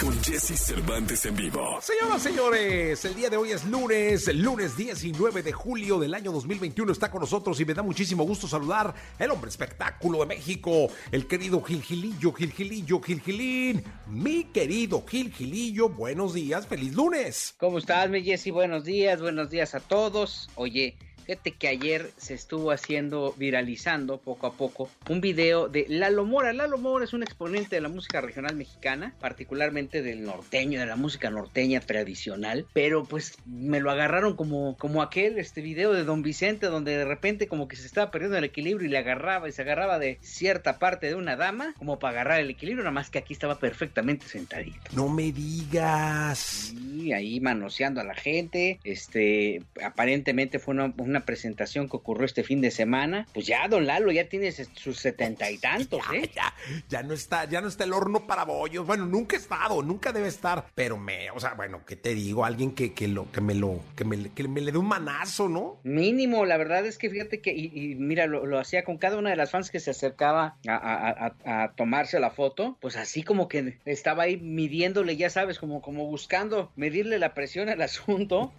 con Jesse Cervantes en vivo. Señoras, señores, el día de hoy es lunes, el lunes 19 de julio del año 2021 está con nosotros y me da muchísimo gusto saludar el hombre espectáculo de México, el querido Gil Gilillo, Gil Gilillo, Gil Gilín. Mi querido Gil Gilillo, buenos días, feliz lunes. ¿Cómo estás, mi Jessy? Buenos días, buenos días a todos. Oye, Fíjate que ayer se estuvo haciendo, viralizando poco a poco, un video de Lalo Mora. Lalo Mora es un exponente de la música regional mexicana, particularmente del norteño, de la música norteña tradicional, pero pues me lo agarraron como, como aquel este video de Don Vicente, donde de repente como que se estaba perdiendo el equilibrio y le agarraba y se agarraba de cierta parte de una dama, como para agarrar el equilibrio, nada más que aquí estaba perfectamente sentadito. No me digas. Sí, ahí manoseando a la gente, este, aparentemente fue una, una presentación que ocurrió este fin de semana, pues ya Don Lalo ya tiene sus setenta y tantos, ¿eh? Ya, ya, no está, ya no está el horno para bollos. Bueno, nunca ha estado, nunca debe estar. Pero me, o sea, bueno, ¿qué te digo? Alguien que, que lo, que me lo, que me, que me le dé un manazo, ¿no? Mínimo, la verdad es que fíjate que, y, mira, lo, hacía con cada una de las fans que se acercaba a, a, tomarse la foto, pues así como que estaba ahí midiéndole, ya sabes, como, como buscando medirle la presión al asunto.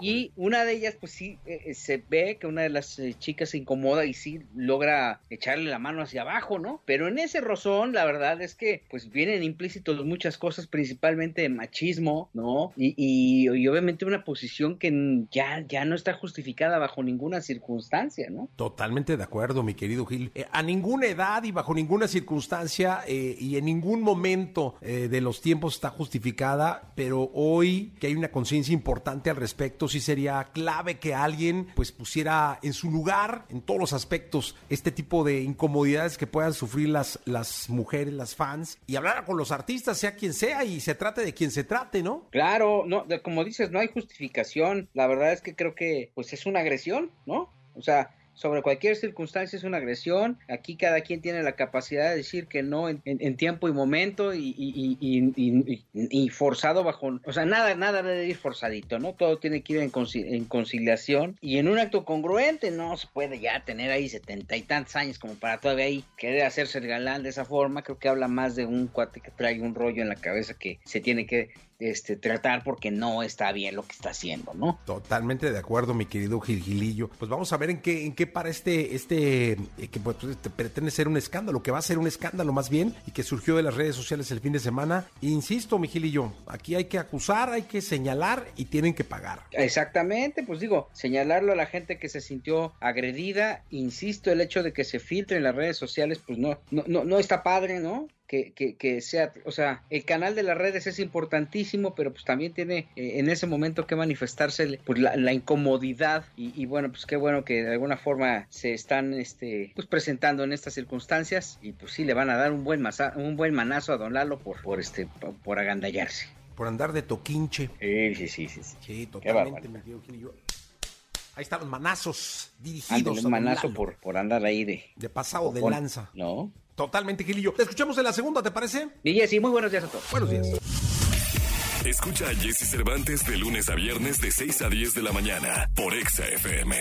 Y una de ellas, pues sí, eh, eh, se ve que una de las eh, chicas se incomoda y sí logra echarle la mano hacia abajo, ¿no? Pero en ese rozón, la verdad es que pues vienen implícitos muchas cosas, principalmente machismo, ¿no? Y, y, obviamente una posición que ya, ya no está justificada bajo ninguna circunstancia, ¿no? Totalmente de acuerdo, mi querido Gil. Eh, a ninguna edad y bajo ninguna circunstancia y en ningún momento de los tiempos está justificada, pero hoy que hay una conciencia importante al respecto, sí sería clave que alguien pues pusiera en su lugar en todos los aspectos este tipo de incomodidades que puedan sufrir las, las mujeres, las fans, y hablar con los artistas, sea quien sea, y se trate de quien se trate, ¿no? Claro, no, como dices, no hay justificación. La verdad es que creo que pues es una agresión, ¿no? O sea, sobre cualquier circunstancia es una agresión. Aquí cada quien tiene la capacidad de decir que no en, tiempo y momento y, forzado bajo, o sea, nada, nada debe ir forzadito, ¿no? Todo tiene que ir en, conciliación y en un acto congruente, no se puede ya tener ahí setenta y tantos años como para todavía ahí querer hacerse el galán de esa forma. Creo que habla más de un cuate que trae un rollo en la cabeza que se tiene que este, tratar porque no está bien lo que está haciendo, ¿no? Totalmente de acuerdo, mi querido Gilgilillo. Pues vamos a ver en qué, en qué para este, este, eh, que pues, este, pretende ser un escándalo, que va a ser un escándalo más bien, y que surgió de las redes sociales el fin de semana. Insisto, mi Gilillo, aquí hay que acusar, hay que señalar y tienen que pagar. Exactamente, pues digo, señalarlo a la gente que se sintió agredida, insisto, el hecho de que se filtre en las redes sociales, pues no, no, no, no está padre, ¿no? Que, que, que, sea, o sea, el canal de las redes es importantísimo, pero pues también tiene eh, en ese momento que manifestarse pues, la, incomodidad y, bueno, pues qué bueno que de alguna forma se están este, pues presentando en estas circunstancias y pues sí le van a dar un buen, masa, un buen manazo a Don Lalo por, por, este, por, agandallarse. Por andar de toquinche. Sí, sí, sí, sí. Sí, totalmente. Ahí están los manazos dirigidos. un manazo por, por andar ahí de... De pasado de lanza. No. Totalmente, Gilillo. Te escuchamos en la segunda, ¿te parece? Y sí, muy buenos días a todos. Buenos días. Escucha a Jesse Cervantes de lunes a viernes de 6 a 10 de la mañana por Exa FM.